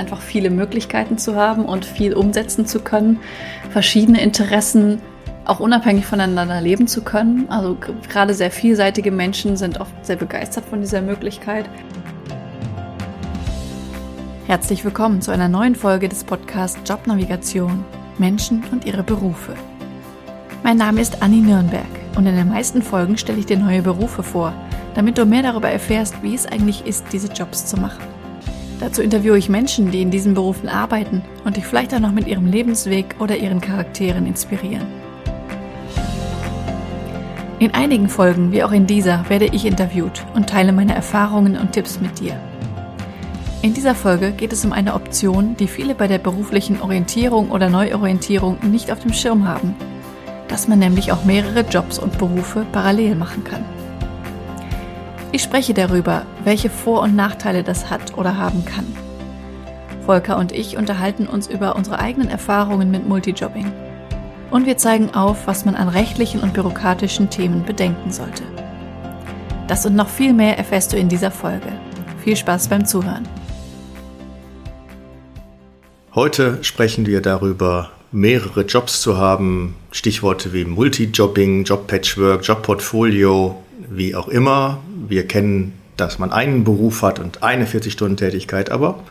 einfach viele Möglichkeiten zu haben und viel umsetzen zu können, verschiedene Interessen auch unabhängig voneinander leben zu können. Also gerade sehr vielseitige Menschen sind oft sehr begeistert von dieser Möglichkeit. Herzlich willkommen zu einer neuen Folge des Podcasts Jobnavigation Menschen und ihre Berufe. Mein Name ist Anni Nürnberg und in den meisten Folgen stelle ich dir neue Berufe vor, damit du mehr darüber erfährst, wie es eigentlich ist, diese Jobs zu machen. Dazu interviewe ich Menschen, die in diesen Berufen arbeiten und dich vielleicht auch noch mit ihrem Lebensweg oder ihren Charakteren inspirieren. In einigen Folgen, wie auch in dieser, werde ich interviewt und teile meine Erfahrungen und Tipps mit dir. In dieser Folge geht es um eine Option, die viele bei der beruflichen Orientierung oder Neuorientierung nicht auf dem Schirm haben, dass man nämlich auch mehrere Jobs und Berufe parallel machen kann. Ich spreche darüber, welche Vor- und Nachteile das hat oder haben kann. Volker und ich unterhalten uns über unsere eigenen Erfahrungen mit Multijobbing und wir zeigen auf, was man an rechtlichen und bürokratischen Themen bedenken sollte. Das und noch viel mehr erfährst du in dieser Folge. Viel Spaß beim Zuhören. Heute sprechen wir darüber, mehrere Jobs zu haben. Stichworte wie Multijobbing, Jobpatchwork, Jobportfolio, wie auch immer. Wir kennen, dass man einen Beruf hat und eine 40-Stunden-Tätigkeit, aber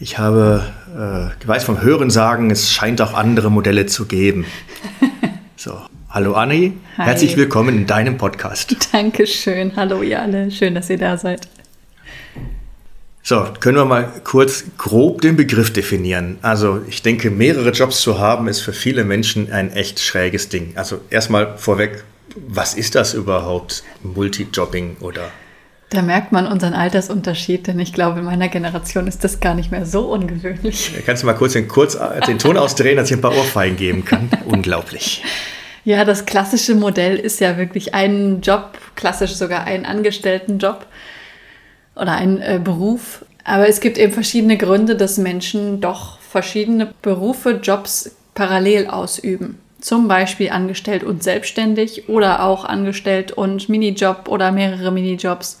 ich habe, äh, ich weiß vom Hören sagen, es scheint auch andere Modelle zu geben. So, hallo Anni, Hi. herzlich willkommen in deinem Podcast. Dankeschön, hallo ihr alle, schön, dass ihr da seid. So, können wir mal kurz grob den Begriff definieren. Also ich denke, mehrere Jobs zu haben, ist für viele Menschen ein echt schräges Ding. Also erstmal vorweg, was ist das überhaupt, Multijobbing oder da merkt man unseren Altersunterschied, denn ich glaube, in meiner Generation ist das gar nicht mehr so ungewöhnlich. Kannst du mal kurz den, kurz den Ton ausdrehen, dass ich ein paar Ohrfeigen geben kann? Unglaublich. Ja, das klassische Modell ist ja wirklich ein Job, klassisch sogar ein Angestelltenjob oder ein äh, Beruf. Aber es gibt eben verschiedene Gründe, dass Menschen doch verschiedene Berufe, Jobs parallel ausüben. Zum Beispiel angestellt und selbstständig oder auch angestellt und Minijob oder mehrere Minijobs.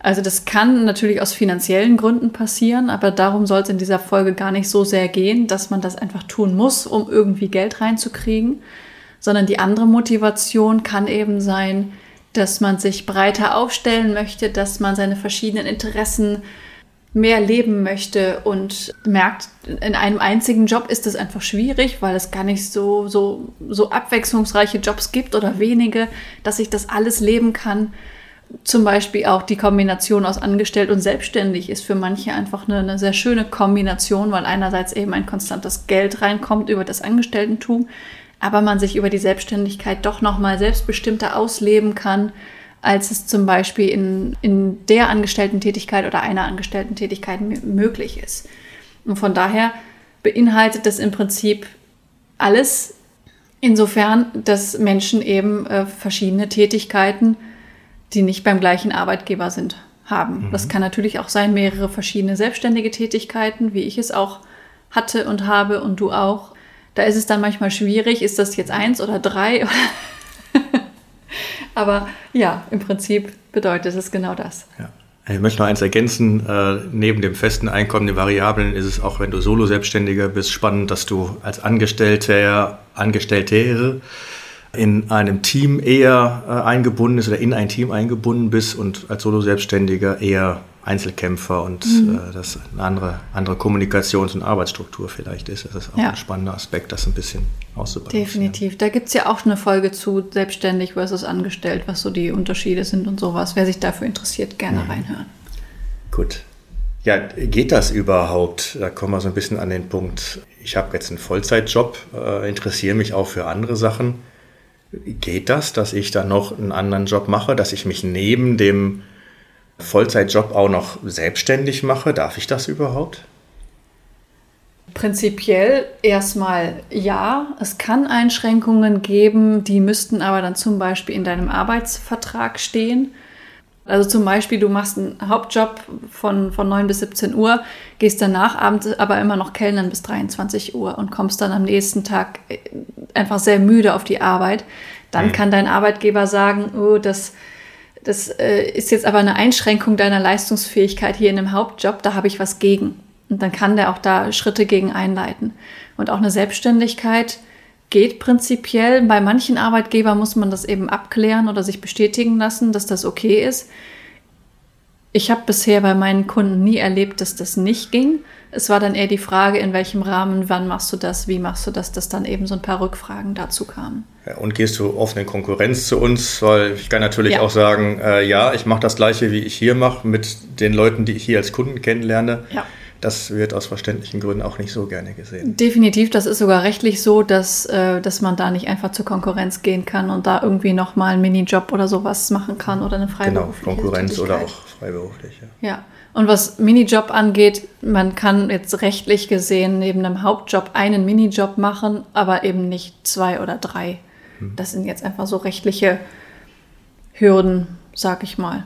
Also das kann natürlich aus finanziellen Gründen passieren, aber darum soll es in dieser Folge gar nicht so sehr gehen, dass man das einfach tun muss, um irgendwie Geld reinzukriegen, sondern die andere Motivation kann eben sein, dass man sich breiter aufstellen möchte, dass man seine verschiedenen Interessen mehr leben möchte und merkt, in einem einzigen Job ist es einfach schwierig, weil es gar nicht so, so, so abwechslungsreiche Jobs gibt oder wenige, dass ich das alles leben kann. Zum Beispiel auch die Kombination aus angestellt und selbstständig ist für manche einfach eine, eine, sehr schöne Kombination, weil einerseits eben ein konstantes Geld reinkommt über das Angestelltentum, aber man sich über die Selbstständigkeit doch nochmal selbstbestimmter ausleben kann, als es zum Beispiel in, in der Angestellten-Tätigkeit oder einer Angestellten-Tätigkeit möglich ist. Und von daher beinhaltet das im Prinzip alles insofern, dass Menschen eben äh, verschiedene Tätigkeiten die nicht beim gleichen Arbeitgeber sind, haben. Mhm. Das kann natürlich auch sein, mehrere verschiedene selbstständige Tätigkeiten, wie ich es auch hatte und habe und du auch. Da ist es dann manchmal schwierig, ist das jetzt eins oder drei? Aber ja, im Prinzip bedeutet es genau das. Ja. Ich möchte noch eins ergänzen. Äh, neben dem festen Einkommen, den Variablen, ist es auch, wenn du Solo-Selbstständiger bist, spannend, dass du als Angestellter, Angestelltere in einem Team eher äh, eingebunden ist oder in ein Team eingebunden bist und als Solo-Selbstständiger eher Einzelkämpfer und mhm. äh, das eine andere, andere Kommunikations- und Arbeitsstruktur vielleicht ist. Das ist auch ja. ein spannender Aspekt, das ein bisschen auszubalancieren. Definitiv. Da gibt es ja auch eine Folge zu selbstständig versus angestellt, was so die Unterschiede sind und sowas. Wer sich dafür interessiert, gerne mhm. reinhören. Gut. Ja, geht das überhaupt? Da kommen wir so ein bisschen an den Punkt. Ich habe jetzt einen Vollzeitjob, äh, interessiere mich auch für andere Sachen Geht das, dass ich dann noch einen anderen Job mache, dass ich mich neben dem Vollzeitjob auch noch selbstständig mache? Darf ich das überhaupt? Prinzipiell erstmal ja. Es kann Einschränkungen geben, die müssten aber dann zum Beispiel in deinem Arbeitsvertrag stehen. Also zum Beispiel, du machst einen Hauptjob von, von 9 bis 17 Uhr, gehst danach abends aber immer noch Kellnern bis 23 Uhr und kommst dann am nächsten Tag äh, einfach sehr müde auf die Arbeit. Dann mhm. kann dein Arbeitgeber sagen, oh, das, das äh, ist jetzt aber eine Einschränkung deiner Leistungsfähigkeit hier in einem Hauptjob, da habe ich was gegen. Und dann kann der auch da Schritte gegen einleiten. Und auch eine Selbstständigkeit geht prinzipiell. Bei manchen Arbeitgebern muss man das eben abklären oder sich bestätigen lassen, dass das okay ist. Ich habe bisher bei meinen Kunden nie erlebt, dass das nicht ging. Es war dann eher die Frage, in welchem Rahmen, wann machst du das, wie machst du das, dass dann eben so ein paar Rückfragen dazu kamen. Ja, und gehst du offen in Konkurrenz zu uns? Weil ich kann natürlich ja. auch sagen, äh, ja, ich mache das gleiche, wie ich hier mache, mit den Leuten, die ich hier als Kunden kennenlerne. Ja das wird aus verständlichen Gründen auch nicht so gerne gesehen. Definitiv, das ist sogar rechtlich so, dass, äh, dass man da nicht einfach zur Konkurrenz gehen kann und da irgendwie nochmal einen Minijob oder sowas machen kann oder eine freiberufliche Genau, Konkurrenz oder auch freiberuflich. Ja. ja. Und was Minijob angeht, man kann jetzt rechtlich gesehen neben einem Hauptjob einen Minijob machen, aber eben nicht zwei oder drei. Hm. Das sind jetzt einfach so rechtliche Hürden, sag ich mal.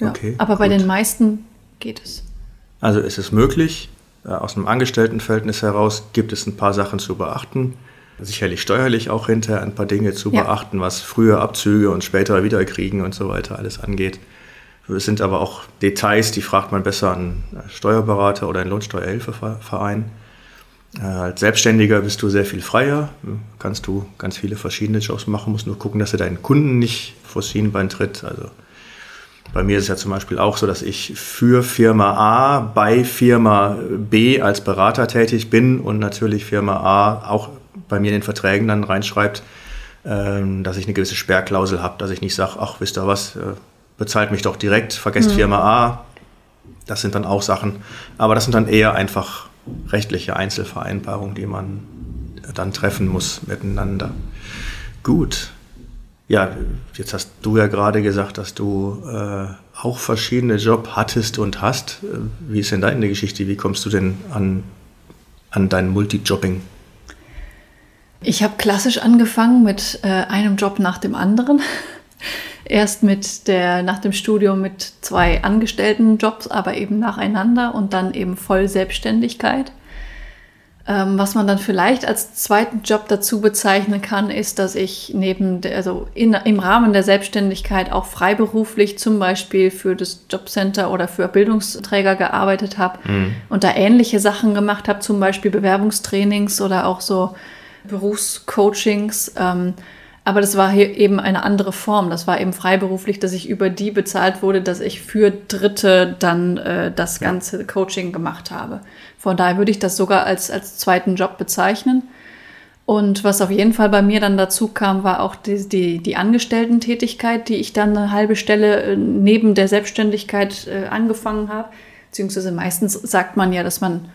Ja. Okay, aber gut. bei den meisten geht es. Also ist es möglich. Äh, aus einem Angestelltenverhältnis heraus gibt es ein paar Sachen zu beachten. Sicherlich steuerlich auch hinterher ein paar Dinge zu ja. beachten, was frühe Abzüge und spätere Wiederkriegen und so weiter alles angeht. Es sind aber auch Details, die fragt man besser an Steuerberater oder einen Lohnsteuerhilfeverein. Äh, als Selbstständiger bist du sehr viel freier, kannst du ganz viele verschiedene Jobs machen, musst nur gucken, dass du deinen Kunden nicht vor Schienbein tritt. Also bei mir ist es ja zum Beispiel auch so, dass ich für Firma A bei Firma B als Berater tätig bin und natürlich Firma A auch bei mir in den Verträgen dann reinschreibt, ähm, dass ich eine gewisse Sperrklausel habe, dass ich nicht sage, ach, wisst ihr was, äh, bezahlt mich doch direkt, vergesst mhm. Firma A. Das sind dann auch Sachen, aber das sind dann eher einfach rechtliche Einzelvereinbarungen, die man dann treffen muss miteinander. Gut. Ja, jetzt hast du ja gerade gesagt, dass du äh, auch verschiedene Jobs hattest und hast. Wie ist denn deine Geschichte? Wie kommst du denn an, an dein Multijobbing? Ich habe klassisch angefangen mit äh, einem Job nach dem anderen. Erst mit der, nach dem Studium mit zwei Angestelltenjobs, aber eben nacheinander und dann eben voll Selbstständigkeit. Ähm, was man dann vielleicht als zweiten Job dazu bezeichnen kann, ist, dass ich neben, der, also in, im Rahmen der Selbstständigkeit auch freiberuflich zum Beispiel für das Jobcenter oder für Bildungsträger gearbeitet habe mhm. und da ähnliche Sachen gemacht habe, zum Beispiel Bewerbungstrainings oder auch so Berufscoachings. Ähm, aber das war hier eben eine andere Form. Das war eben freiberuflich, dass ich über die bezahlt wurde, dass ich für Dritte dann äh, das ganze Coaching gemacht habe. Von daher würde ich das sogar als, als zweiten Job bezeichnen. Und was auf jeden Fall bei mir dann dazu kam, war auch die, die, die Angestellten-Tätigkeit, die ich dann eine halbe Stelle äh, neben der Selbstständigkeit äh, angefangen habe. Beziehungsweise meistens sagt man ja, dass man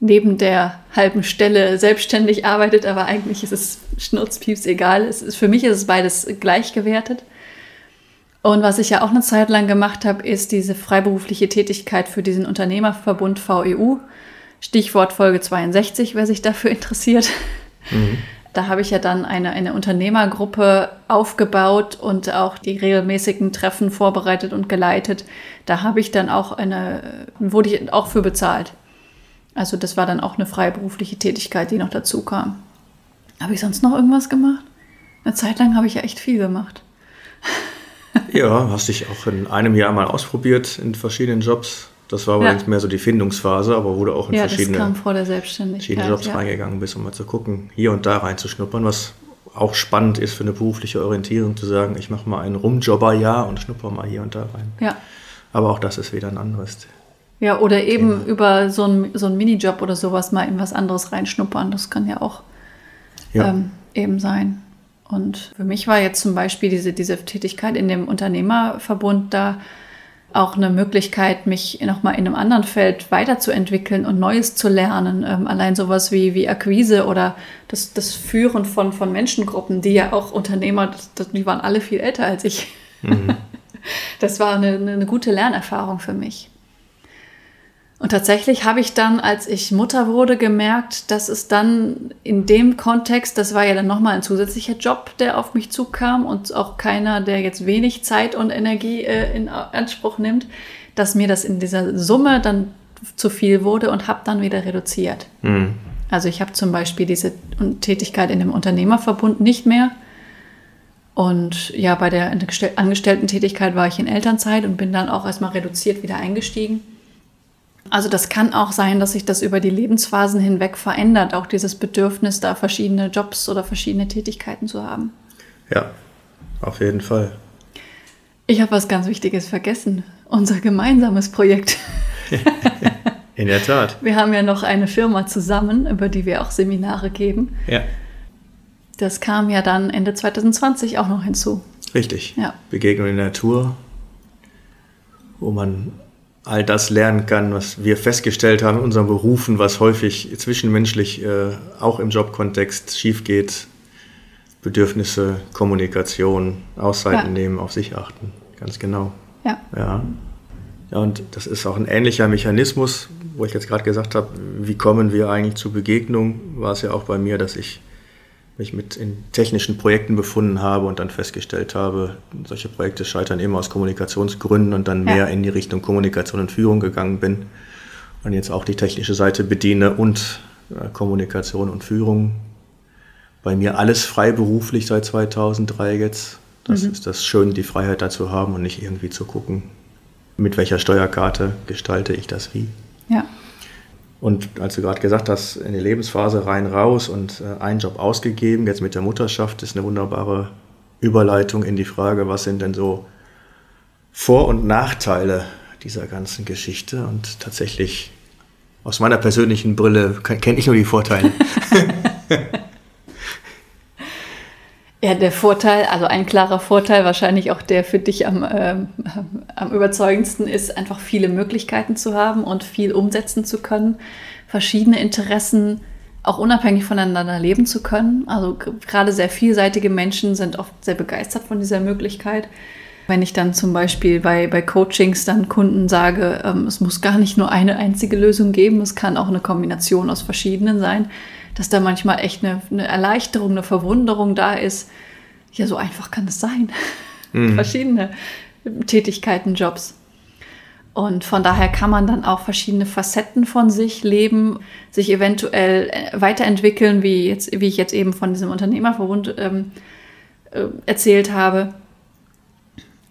neben der halben Stelle selbstständig arbeitet, aber eigentlich ist es schnurzpieps egal. Es ist, für mich ist es beides gleich gewertet. Und was ich ja auch eine Zeit lang gemacht habe, ist diese freiberufliche Tätigkeit für diesen Unternehmerverbund VEU. Stichwort Folge 62, wer sich dafür interessiert. Mhm. Da habe ich ja dann eine, eine Unternehmergruppe aufgebaut und auch die regelmäßigen Treffen vorbereitet und geleitet. Da habe ich dann auch eine, wurde ich auch für bezahlt. Also das war dann auch eine freiberufliche Tätigkeit, die noch dazu kam. Habe ich sonst noch irgendwas gemacht? Eine Zeit lang habe ich ja echt viel gemacht. ja, hast dich auch in einem Jahr mal ausprobiert in verschiedenen Jobs. Das war ja. mehr so die Findungsphase, aber wurde auch in ja, verschiedene, verschiedene Jobs ja. reingegangen bist, um mal zu gucken, hier und da reinzuschnuppern, was auch spannend ist für eine berufliche Orientierung, zu sagen, ich mache mal ein Rumjobberjahr und schnupper mal hier und da rein. Ja. Aber auch das ist wieder ein anderes ja, oder eben über so einen so Minijob oder sowas mal in was anderes reinschnuppern. Das kann ja auch ja. Ähm, eben sein. Und für mich war jetzt zum Beispiel diese, diese Tätigkeit in dem Unternehmerverbund da auch eine Möglichkeit, mich nochmal in einem anderen Feld weiterzuentwickeln und Neues zu lernen. Ähm, allein sowas wie, wie Akquise oder das, das Führen von, von Menschengruppen, die ja auch Unternehmer, das, die waren alle viel älter als ich. Mhm. Das war eine, eine gute Lernerfahrung für mich. Und tatsächlich habe ich dann, als ich Mutter wurde, gemerkt, dass es dann in dem Kontext, das war ja dann nochmal ein zusätzlicher Job, der auf mich zukam und auch keiner, der jetzt wenig Zeit und Energie äh, in Anspruch nimmt, dass mir das in dieser Summe dann zu viel wurde und habe dann wieder reduziert. Mhm. Also ich habe zum Beispiel diese Tätigkeit in dem Unternehmerverbund nicht mehr. Und ja, bei der Angestellten-Tätigkeit war ich in Elternzeit und bin dann auch erstmal reduziert wieder eingestiegen. Also das kann auch sein, dass sich das über die Lebensphasen hinweg verändert, auch dieses Bedürfnis, da verschiedene Jobs oder verschiedene Tätigkeiten zu haben. Ja, auf jeden Fall. Ich habe was ganz Wichtiges vergessen. Unser gemeinsames Projekt. In der Tat. Wir haben ja noch eine Firma zusammen, über die wir auch Seminare geben. Ja. Das kam ja dann Ende 2020 auch noch hinzu. Richtig. Ja. Begegnung in der Natur, wo man all das lernen kann, was wir festgestellt haben in unseren Berufen, was häufig zwischenmenschlich äh, auch im Jobkontext schief geht. Bedürfnisse, Kommunikation, Auszeiten Ja. nehmen, auf sich achten. Ganz genau. Ja. Ja. Ja, und das ist auch ein ähnlicher Mechanismus, wo ich jetzt gerade gesagt habe, wie kommen wir eigentlich zu Begegnung, war es ja auch bei mir, dass ich mich mit in technischen Projekten befunden habe und dann festgestellt habe, solche Projekte scheitern immer aus Kommunikationsgründen und dann Ja. mehr in die Richtung Kommunikation und Führung gegangen bin und jetzt auch die technische Seite bediene und äh, Kommunikation und Führung. Bei mir alles freiberuflich seit 2003 jetzt. Das ist das Schöne, die Freiheit dazu haben und nicht irgendwie zu gucken, mit welcher Steuerkarte gestalte ich das wie. Ja. Und als du gerade gesagt hast, in die Lebensphase rein, raus und äh, einen Job ausgegeben, jetzt mit der Mutterschaft, ist eine wunderbare Überleitung in die Frage, was sind denn so Vor- und Nachteile dieser ganzen Geschichte? Und tatsächlich, aus meiner persönlichen Brille, kenne ich nur die Vorteile. Ja, der Vorteil, also ein klarer Vorteil, wahrscheinlich auch der für dich am, ähm, am überzeugendsten ist, einfach viele Möglichkeiten zu haben und viel umsetzen zu können, verschiedene Interessen auch unabhängig voneinander leben zu können. Also gerade sehr vielseitige Menschen sind oft sehr begeistert von dieser Möglichkeit. Wenn ich dann zum Beispiel bei, bei Coachings dann Kunden sage, ähm, es muss gar nicht nur eine einzige Lösung geben, es kann auch eine Kombination aus verschiedenen sein, dass da manchmal echt eine, eine Erleichterung, eine Verwunderung da ist. Ja, so einfach kann es sein. Verschiedene Tätigkeiten, Jobs. Und von daher kann man dann auch verschiedene Facetten von sich leben, sich eventuell äh, weiterentwickeln, wie, jetzt, wie ich jetzt eben von diesem Unternehmerverbund ähm, äh, erzählt habe.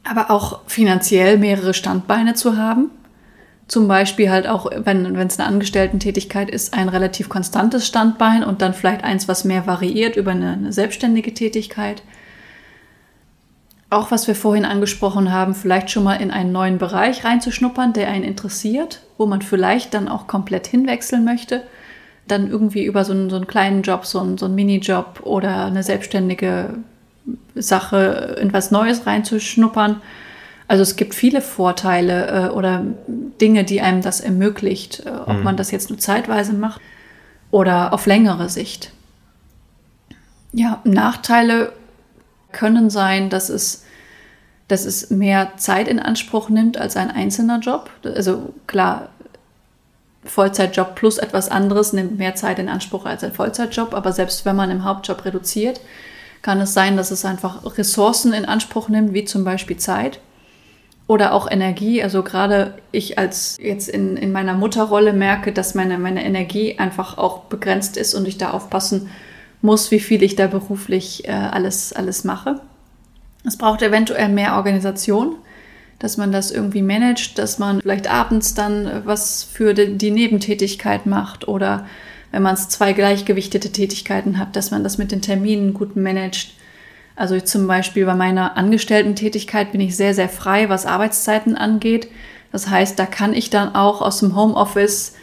Aber auch finanziell mehrere Standbeine zu haben. Zum Beispiel halt auch, wenn es eine Angestellten-Tätigkeit ist, ein relativ konstantes Standbein und dann vielleicht eins, was mehr variiert über eine, eine selbstständige Tätigkeit. Auch was wir vorhin angesprochen haben, vielleicht schon mal in einen neuen Bereich reinzuschnuppern, der einen interessiert, wo man vielleicht dann auch komplett hinwechseln möchte. Dann irgendwie über so einen, so einen kleinen Job, so einen, so einen Minijob oder eine selbstständige Sache in was Neues reinzuschnuppern. Also es gibt viele Vorteile äh, oder Dinge, die einem das ermöglicht, äh, ob man das jetzt nur zeitweise macht oder auf längere Sicht. Ja, Nachteile können sein, dass es, dass es mehr Zeit in Anspruch nimmt als ein einzelner Job. Also klar, Vollzeitjob plus etwas anderes nimmt mehr Zeit in Anspruch als ein Vollzeitjob, aber selbst wenn man im Hauptjob reduziert, kann es sein, dass es einfach Ressourcen in Anspruch nimmt, wie zum Beispiel Zeit oder auch Energie. Also gerade ich als jetzt in, in meiner Mutterrolle merke, dass meine, meine Energie einfach auch begrenzt ist und ich da aufpassen muss, wie viel ich da beruflich äh, alles, alles mache. Es braucht eventuell mehr Organisation, dass man das irgendwie managt, dass man vielleicht abends dann was für die, die Nebentätigkeit macht oder wenn man es zwei gleichgewichtete Tätigkeiten hat, dass man das mit den Terminen gut managt. Also ich zum Beispiel bei meiner Angestellten-Tätigkeit bin ich sehr, sehr frei, was Arbeitszeiten angeht. Das heißt, da kann ich dann auch aus dem Homeoffice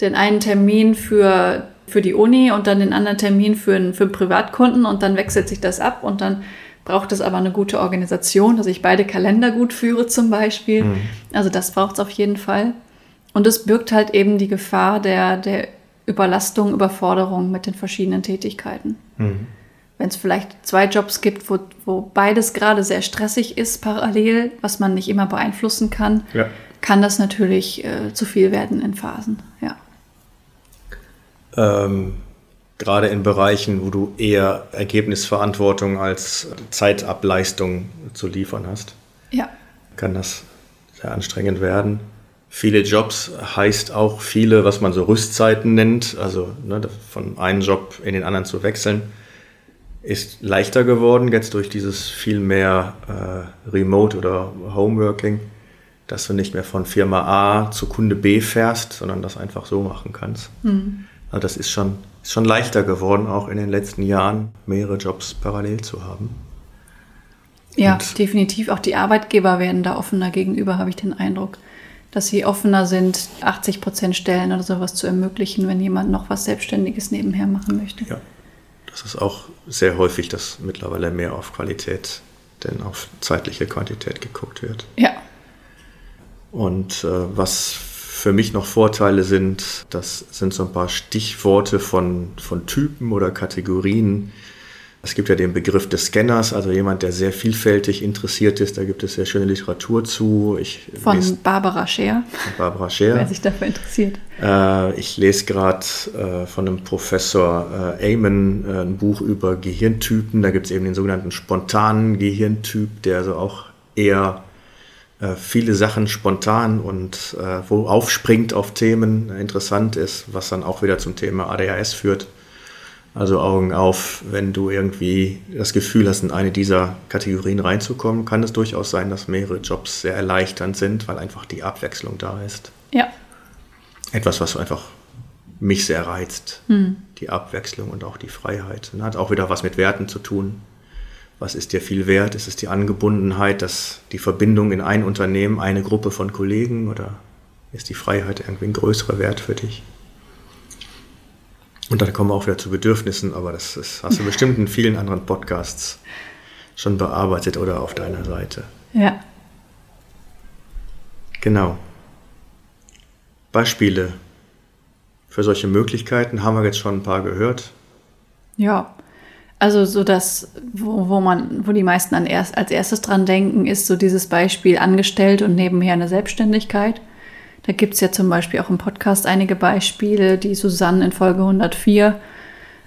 den einen Termin für, für die Uni und dann den anderen Termin für einen, für einen Privatkunden und dann wechselt sich das ab und dann braucht es aber eine gute Organisation, dass ich beide Kalender gut führe zum Beispiel. Also das braucht es auf jeden Fall. Und es birgt halt eben die Gefahr der, der Überlastung, Überforderung mit den verschiedenen Tätigkeiten. Wenn es vielleicht zwei Jobs gibt, wo, wo beides gerade sehr stressig ist parallel, was man nicht immer beeinflussen kann, Ja. kann das natürlich äh, zu viel werden in Phasen. Ja. ähm, gerade in Bereichen, wo du eher Ergebnisverantwortung als Zeitableistung zu liefern hast, Ja. kann das sehr anstrengend werden. Viele Jobs heißt auch viele, was man so Rüstzeiten nennt, also ne, von einem Job in den anderen zu wechseln, ist leichter geworden jetzt durch dieses viel mehr äh, Remote oder Homeworking. dass du nicht mehr von Firma A zu Kunde B fährst, sondern das einfach so machen kannst. Mhm. Also das ist schon, ist schon leichter geworden, auch in den letzten Jahren mehrere Jobs parallel zu haben. Ja, Und definitiv. Auch die Arbeitgeber werden da offener gegenüber, habe ich den Eindruck. Dass sie offener sind, 80 Prozent Stellen oder sowas zu ermöglichen, wenn jemand noch was Selbstständiges nebenher machen möchte. Ja, das ist auch sehr häufig, dass mittlerweile mehr auf Qualität denn auf zeitliche Quantität geguckt wird. Ja. Und äh, was für mich noch Vorteile sind, das sind so ein paar Stichworte von, von Typen oder Kategorien, es gibt ja den Begriff des Scanners, also jemand, der sehr vielfältig interessiert ist. Da gibt es sehr schöne Literatur zu. Ich von lese, Barbara Scher. Barbara Scher. Wer sich dafür interessiert. Äh, ich lese gerade äh, von einem Professor äh, Eamon äh, ein Buch über Gehirntypen. Da gibt es eben den sogenannten spontanen Gehirntyp, der also auch eher äh, viele Sachen spontan und äh, wo aufspringt auf Themen interessant ist, was dann auch wieder zum Thema ADHS führt. Also Augen auf, wenn du irgendwie das Gefühl hast, in eine dieser Kategorien reinzukommen, kann es durchaus sein, dass mehrere Jobs sehr erleichternd sind, weil einfach die Abwechslung da ist. Ja. Etwas, was einfach mich sehr reizt. Hm. Die Abwechslung und auch die Freiheit. Und hat auch wieder was mit Werten zu tun. Was ist dir viel wert? Ist es die Angebundenheit, dass die Verbindung in ein Unternehmen, eine Gruppe von Kollegen oder ist die Freiheit irgendwie ein größerer Wert für dich? Und dann kommen wir auch wieder zu Bedürfnissen, aber das, das hast du bestimmt in vielen anderen Podcasts schon bearbeitet oder auf deiner Seite. Ja. Genau. Beispiele für solche Möglichkeiten haben wir jetzt schon ein paar gehört. Ja, also so das, wo, wo man, wo die meisten an erst, als erstes dran denken, ist so dieses Beispiel angestellt und nebenher eine Selbstständigkeit. Da gibt es ja zum Beispiel auch im Podcast einige Beispiele, die Susanne in Folge 104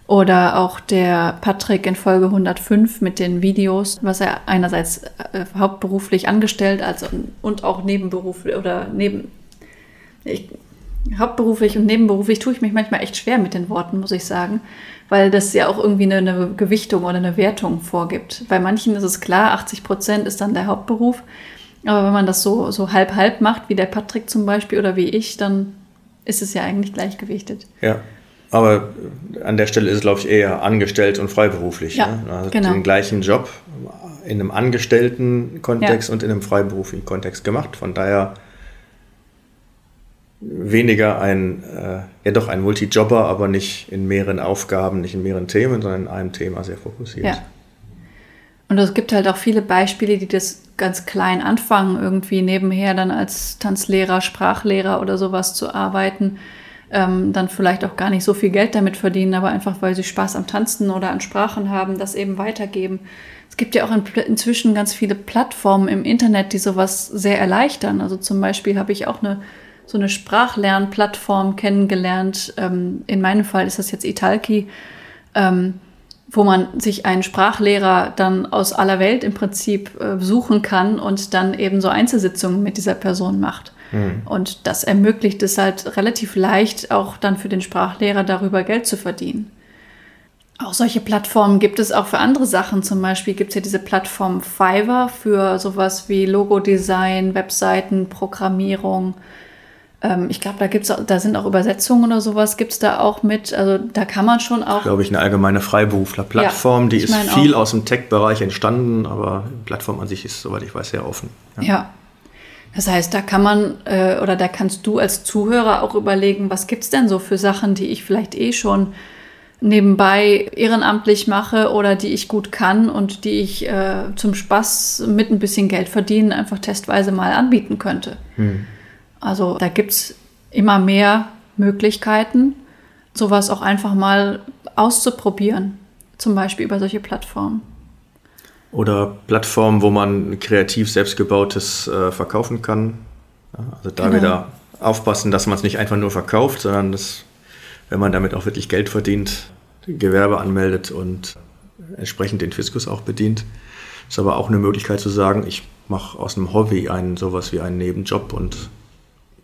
oder auch der Patrick in Folge 105 mit den Videos, was er einerseits äh, hauptberuflich angestellt als und auch nebenberuflich oder neben ich, hauptberuflich und nebenberuflich tue ich mich manchmal echt schwer mit den Worten, muss ich sagen, weil das ja auch irgendwie eine, eine Gewichtung oder eine Wertung vorgibt. Bei manchen ist es klar, 80 Prozent ist dann der Hauptberuf. Aber wenn man das so, so halb halb macht, wie der Patrick zum Beispiel oder wie ich, dann ist es ja eigentlich gleichgewichtet. Ja. Aber an der Stelle ist es, glaube ich, eher angestellt und freiberuflich. Ja, ne? also genau. den gleichen Job in einem angestellten Kontext ja. und in einem freiberuflichen Kontext gemacht. Von daher weniger ein, äh, ja doch ein Multijobber, aber nicht in mehreren Aufgaben, nicht in mehreren Themen, sondern in einem Thema sehr fokussiert. Ja. Und es gibt halt auch viele Beispiele, die das ganz klein anfangen, irgendwie nebenher dann als Tanzlehrer, Sprachlehrer oder sowas zu arbeiten, ähm, dann vielleicht auch gar nicht so viel Geld damit verdienen, aber einfach weil sie Spaß am Tanzen oder an Sprachen haben, das eben weitergeben. Es gibt ja auch in, inzwischen ganz viele Plattformen im Internet, die sowas sehr erleichtern. Also zum Beispiel habe ich auch eine so eine Sprachlernplattform kennengelernt. Ähm, in meinem Fall ist das jetzt Italki. Ähm, wo man sich einen Sprachlehrer dann aus aller Welt im Prinzip äh, suchen kann und dann eben so Einzelsitzungen mit dieser Person macht. Mhm. Und das ermöglicht es halt relativ leicht, auch dann für den Sprachlehrer darüber Geld zu verdienen. Auch solche Plattformen gibt es auch für andere Sachen. Zum Beispiel gibt es ja diese Plattform Fiverr für sowas wie Logodesign, Webseiten, Programmierung, ähm, ich glaube, da gibt's auch, da sind auch Übersetzungen oder sowas, gibt es da auch mit. Also da kann man schon auch. Glaube ich, eine allgemeine Freiberufler-Plattform, ja, die ist viel auch. aus dem Tech-Bereich entstanden, aber die Plattform an sich ist, soweit ich weiß, sehr offen. Ja. ja. Das heißt, da kann man äh, oder da kannst du als Zuhörer auch überlegen, was gibt es denn so für Sachen, die ich vielleicht eh schon nebenbei ehrenamtlich mache oder die ich gut kann und die ich äh, zum Spaß mit ein bisschen Geld verdienen einfach testweise mal anbieten könnte. Hm. Also da gibt es immer mehr Möglichkeiten, sowas auch einfach mal auszuprobieren, zum Beispiel über solche Plattformen. Oder Plattformen, wo man kreativ selbstgebautes äh, verkaufen kann. Also da genau. wieder aufpassen, dass man es nicht einfach nur verkauft, sondern dass, wenn man damit auch wirklich Geld verdient, Gewerbe anmeldet und entsprechend den Fiskus auch bedient. Ist aber auch eine Möglichkeit zu sagen, ich mache aus einem Hobby einen sowas wie einen Nebenjob und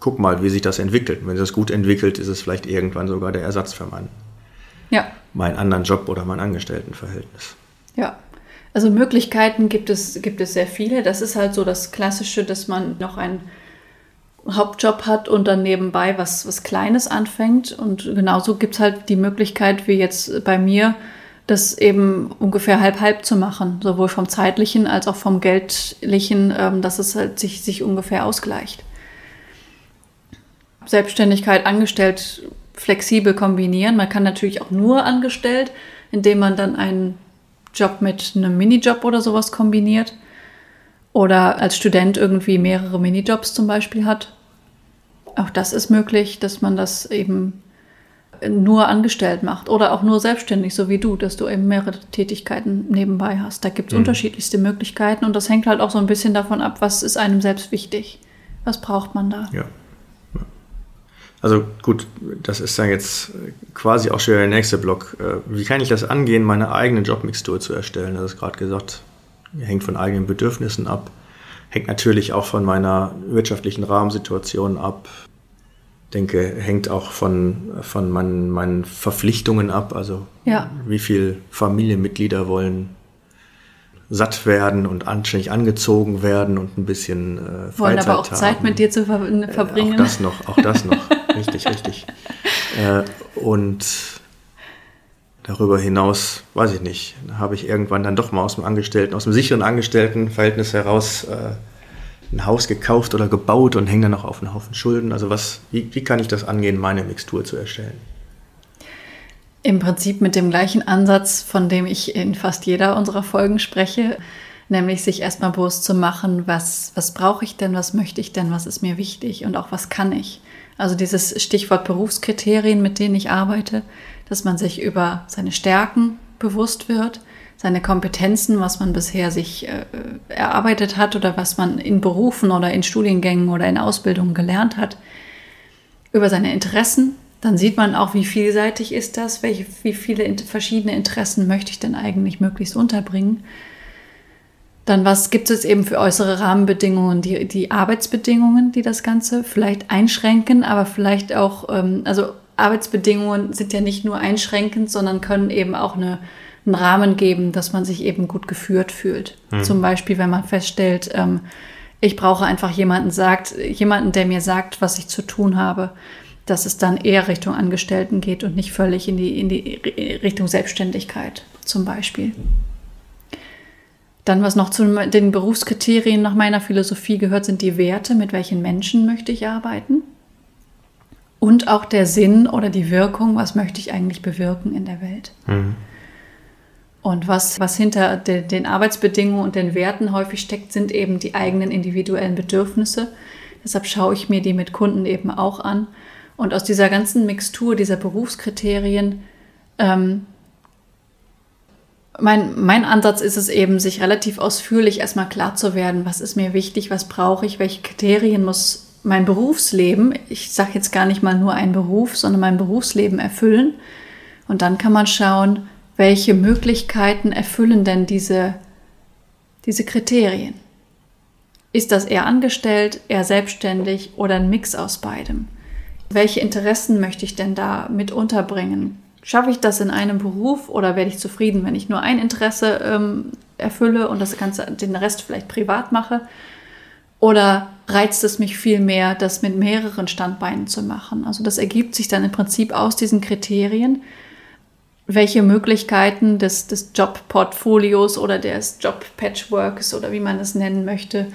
guck mal, wie sich das entwickelt. Wenn sich das gut entwickelt, ist es vielleicht irgendwann sogar der Ersatz für meinen, ja. meinen anderen Job oder mein Angestelltenverhältnis. Ja, also Möglichkeiten gibt es, gibt es sehr viele. Das ist halt so das Klassische, dass man noch ein Hauptjob hat und dann nebenbei was, was Kleines anfängt. Und genauso gibt es halt die Möglichkeit, wie jetzt bei mir, das eben ungefähr halb-halb zu machen, sowohl vom zeitlichen als auch vom geldlichen, ähm, dass es halt sich, sich ungefähr ausgleicht. Selbstständigkeit, angestellt, flexibel kombinieren. Man kann natürlich auch nur angestellt, indem man dann einen Job mit einem Minijob oder sowas kombiniert. Oder als Student irgendwie mehrere Minijobs zum Beispiel hat. Auch das ist möglich, dass man das eben nur angestellt macht oder auch nur selbstständig, so wie du, dass du eben mehrere Tätigkeiten nebenbei hast. Da gibt es mhm. unterschiedlichste Möglichkeiten und das hängt halt auch so ein bisschen davon ab, was ist einem selbst wichtig. Was braucht man da? Ja. Also gut, das ist dann jetzt quasi auch schon der nächste Block. Äh, wie kann ich das angehen, meine eigene Jobmixtur zu erstellen? Das ist gerade gesagt, hängt von eigenen Bedürfnissen ab, hängt natürlich auch von meiner wirtschaftlichen Rahmensituation ab, denke, hängt auch von, von meinen, meinen Verpflichtungen ab. Also ja. wie viele Familienmitglieder wollen satt werden und anständig angezogen werden und ein bisschen äh, Freizeit Wollen aber auch haben. Zeit mit dir zu ver verbringen. Äh, auch das noch, auch das noch. richtig, richtig. Äh, und darüber hinaus, weiß ich nicht, habe ich irgendwann dann doch mal aus dem Angestellten, aus dem sicheren Angestelltenverhältnis heraus äh, ein Haus gekauft oder gebaut und hänge dann noch auf einen Haufen Schulden. Also was, wie, wie kann ich das angehen, meine Mixtur zu erstellen? Im Prinzip mit dem gleichen Ansatz, von dem ich in fast jeder unserer Folgen spreche, nämlich sich erstmal bewusst zu machen, was, was brauche ich denn, was möchte ich denn, was ist mir wichtig und auch was kann ich. Also dieses Stichwort Berufskriterien, mit denen ich arbeite, dass man sich über seine Stärken bewusst wird, seine Kompetenzen, was man bisher sich äh, erarbeitet hat oder was man in Berufen oder in Studiengängen oder in Ausbildungen gelernt hat, über seine Interessen. Dann sieht man auch, wie vielseitig ist das, welche, wie viele verschiedene Interessen möchte ich denn eigentlich möglichst unterbringen. Dann, was gibt es eben für äußere Rahmenbedingungen, die, die Arbeitsbedingungen, die das Ganze vielleicht einschränken, aber vielleicht auch, ähm, also Arbeitsbedingungen sind ja nicht nur einschränkend, sondern können eben auch eine einen Rahmen geben, dass man sich eben gut geführt fühlt. Mhm. Zum Beispiel, wenn man feststellt, ähm, ich brauche einfach jemanden sagt, jemanden, der mir sagt, was ich zu tun habe, dass es dann eher Richtung Angestellten geht und nicht völlig in die, in die Richtung Selbstständigkeit zum Beispiel. Dann, was noch zu den Berufskriterien nach meiner Philosophie gehört, sind die Werte, mit welchen Menschen möchte ich arbeiten. Und auch der Sinn oder die Wirkung, was möchte ich eigentlich bewirken in der Welt. Mhm. Und was, was hinter de, den Arbeitsbedingungen und den Werten häufig steckt, sind eben die eigenen individuellen Bedürfnisse. Deshalb schaue ich mir die mit Kunden eben auch an. Und aus dieser ganzen Mixtur dieser Berufskriterien, ähm, mein, mein Ansatz ist es eben, sich relativ ausführlich erstmal klar zu werden, was ist mir wichtig, was brauche ich, welche Kriterien muss mein Berufsleben, ich sage jetzt gar nicht mal nur ein Beruf, sondern mein Berufsleben erfüllen. Und dann kann man schauen, welche Möglichkeiten erfüllen denn diese, diese Kriterien? Ist das eher angestellt, eher selbstständig oder ein Mix aus beidem? Welche Interessen möchte ich denn da mit unterbringen? Schaffe ich das in einem Beruf oder werde ich zufrieden, wenn ich nur ein Interesse ähm, erfülle und das Ganze, den Rest vielleicht privat mache? Oder reizt es mich viel mehr, das mit mehreren Standbeinen zu machen? Also das ergibt sich dann im Prinzip aus diesen Kriterien welche Möglichkeiten des, des Jobportfolios oder des Job-Patchworks oder wie man es nennen möchte,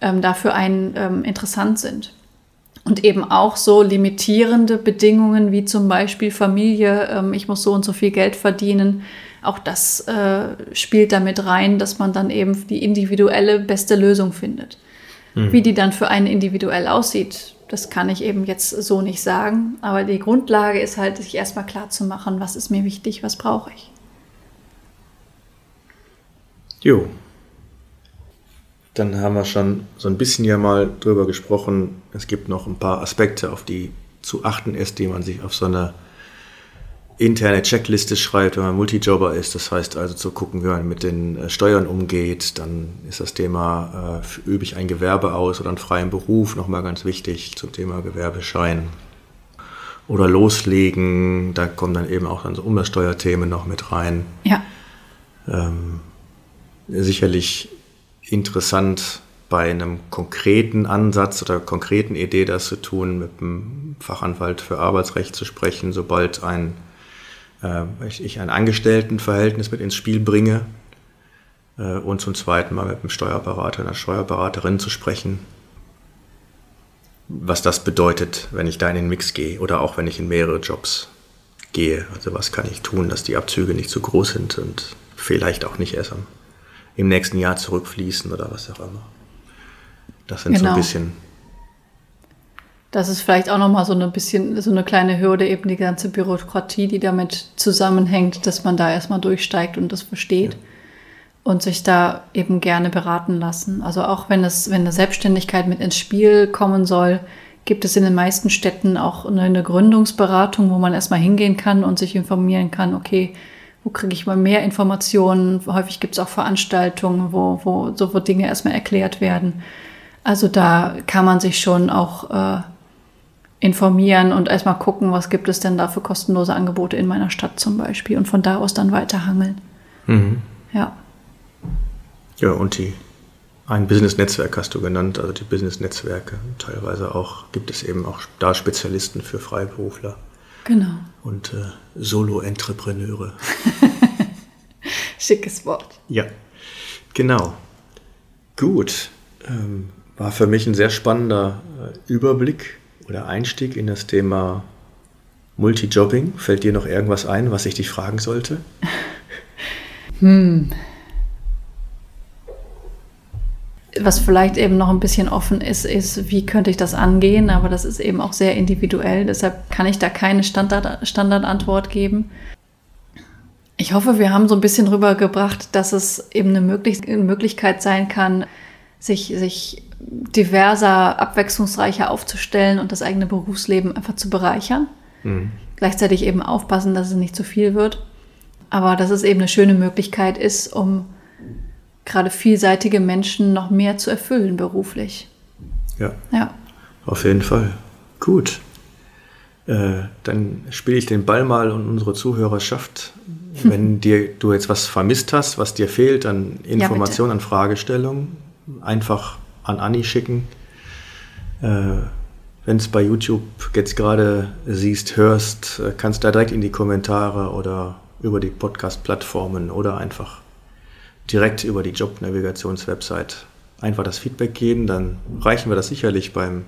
ähm, dafür einen ähm, interessant sind. Und eben auch so limitierende Bedingungen wie zum Beispiel Familie, ähm, ich muss so und so viel Geld verdienen. Auch das äh, spielt damit rein, dass man dann eben die individuelle beste Lösung findet. Mhm. Wie die dann für einen individuell aussieht, das kann ich eben jetzt so nicht sagen. Aber die Grundlage ist halt, sich erstmal klar zu machen, was ist mir wichtig, was brauche ich. Jo. Dann haben wir schon so ein bisschen ja mal drüber gesprochen. Es gibt noch ein paar Aspekte, auf die zu achten ist, die man sich auf so einer interne Checkliste schreibt, wenn man Multijobber ist. Das heißt also zu gucken, wie man mit den äh, Steuern umgeht. Dann ist das Thema, äh, übe ich ein Gewerbe aus oder einen freien Beruf, nochmal ganz wichtig zum Thema Gewerbeschein. Oder loslegen, da kommen dann eben auch dann so Umsatzsteuerthemen noch mit rein. Ja. Ähm, sicherlich interessant, bei einem konkreten Ansatz oder konkreten Idee das zu tun, mit einem Fachanwalt für Arbeitsrecht zu sprechen, sobald ein, äh, ich ein Angestelltenverhältnis mit ins Spiel bringe äh, und zum zweiten Mal mit einem Steuerberater, einer Steuerberaterin zu sprechen, was das bedeutet, wenn ich da in den Mix gehe oder auch wenn ich in mehrere Jobs gehe. Also was kann ich tun, dass die Abzüge nicht zu groß sind und vielleicht auch nicht erst am, im nächsten Jahr zurückfließen oder was auch immer. Das sind genau. so ein genau. bisschen. Das ist vielleicht auch nochmal so ein bisschen so eine kleine Hürde, eben die ganze Bürokratie, die damit zusammenhängt, dass man da erstmal durchsteigt und das versteht. Ja und sich da eben gerne beraten lassen. Also auch wenn es, wenn eine Selbstständigkeit mit ins Spiel kommen soll, gibt es in den meisten Städten auch eine Gründungsberatung, wo man erstmal hingehen kann und sich informieren kann, okay, wo kriege ich mal mehr Informationen? Häufig gibt es auch Veranstaltungen, wo, wo so wo Dinge erstmal erklärt werden. Also da kann man sich schon auch äh, informieren und erstmal gucken, was gibt es denn da für kostenlose Angebote in meiner Stadt zum Beispiel und von da aus dann weiterhangeln. Mhm. Ja. Ja, und die ein Business-Netzwerk hast du genannt, also die Business-Netzwerke. Teilweise auch gibt es eben auch da Spezialisten für Freiberufler. Genau. Und äh, Solo-Entrepreneure. Schickes Wort. Ja, genau. Gut. Ähm, war für mich ein sehr spannender äh, Überblick oder Einstieg in das Thema Multijobbing. Fällt dir noch irgendwas ein, was ich dich fragen sollte? hm was vielleicht eben noch ein bisschen offen ist, ist, wie könnte ich das angehen, aber das ist eben auch sehr individuell, deshalb kann ich da keine Standard, Standardantwort geben. Ich hoffe, wir haben so ein bisschen rübergebracht, dass es eben eine, Möglich eine Möglichkeit sein kann, sich, sich diverser, abwechslungsreicher aufzustellen und das eigene Berufsleben einfach zu bereichern. Mhm. Gleichzeitig eben aufpassen, dass es nicht zu viel wird. Aber dass es eben eine schöne Möglichkeit ist, um gerade vielseitige Menschen noch mehr zu erfüllen beruflich. Ja. Ja. Auf jeden Fall. Gut. Äh, dann spiele ich den Ball mal und unsere Zuhörerschaft. Wenn dir du jetzt was vermisst hast, was dir fehlt an Informationen, ja, an Fragestellungen, einfach an Anni schicken. Äh, Wenn es bei YouTube jetzt gerade siehst, hörst, äh, kannst du da direkt in die Kommentare oder über die Podcast-Plattformen oder einfach direkt über die Jobnavigationswebsite einfach das Feedback geben, dann reichen wir das sicherlich beim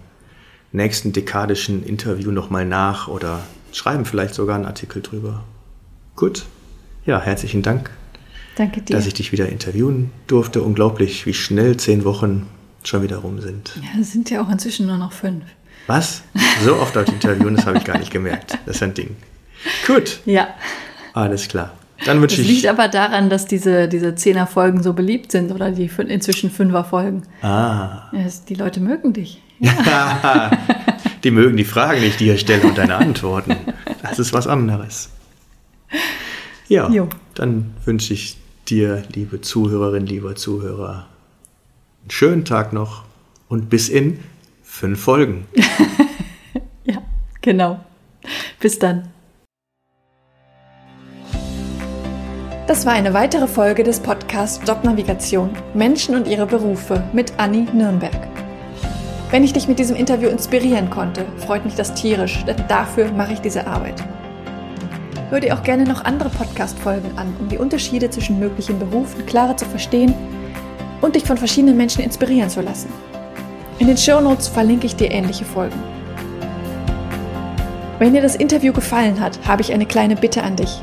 nächsten dekadischen Interview nochmal nach oder schreiben vielleicht sogar einen Artikel drüber. Gut. Ja, herzlichen Dank. Danke dir. Dass ich dich wieder interviewen durfte. Unglaublich, wie schnell zehn Wochen schon wieder rum sind. Ja, es sind ja auch inzwischen nur noch fünf. Was? So oft auf interviewen, das habe ich gar nicht gemerkt. Das ist ein Ding. Gut. Ja. Alles klar. Dann wünsche ich. Das liegt aber daran, dass diese, diese Zehner-Folgen so beliebt sind oder die inzwischen Fünfer-Folgen. Ah. die Leute mögen dich. Ja. die mögen die Fragen nicht, die ihr stellt und deine Antworten. Das ist was anderes. Ja, jo. dann wünsche ich dir, liebe Zuhörerin, lieber Zuhörer, einen schönen Tag noch und bis in fünf Folgen. ja, genau. Bis dann. Das war eine weitere Folge des Podcasts Jobnavigation Menschen und ihre Berufe mit Anni Nürnberg. Wenn ich dich mit diesem Interview inspirieren konnte, freut mich das tierisch, denn dafür mache ich diese Arbeit. Hör dir auch gerne noch andere Podcast-Folgen an, um die Unterschiede zwischen möglichen Berufen klarer zu verstehen und dich von verschiedenen Menschen inspirieren zu lassen. In den Show Notes verlinke ich dir ähnliche Folgen. Wenn dir das Interview gefallen hat, habe ich eine kleine Bitte an dich.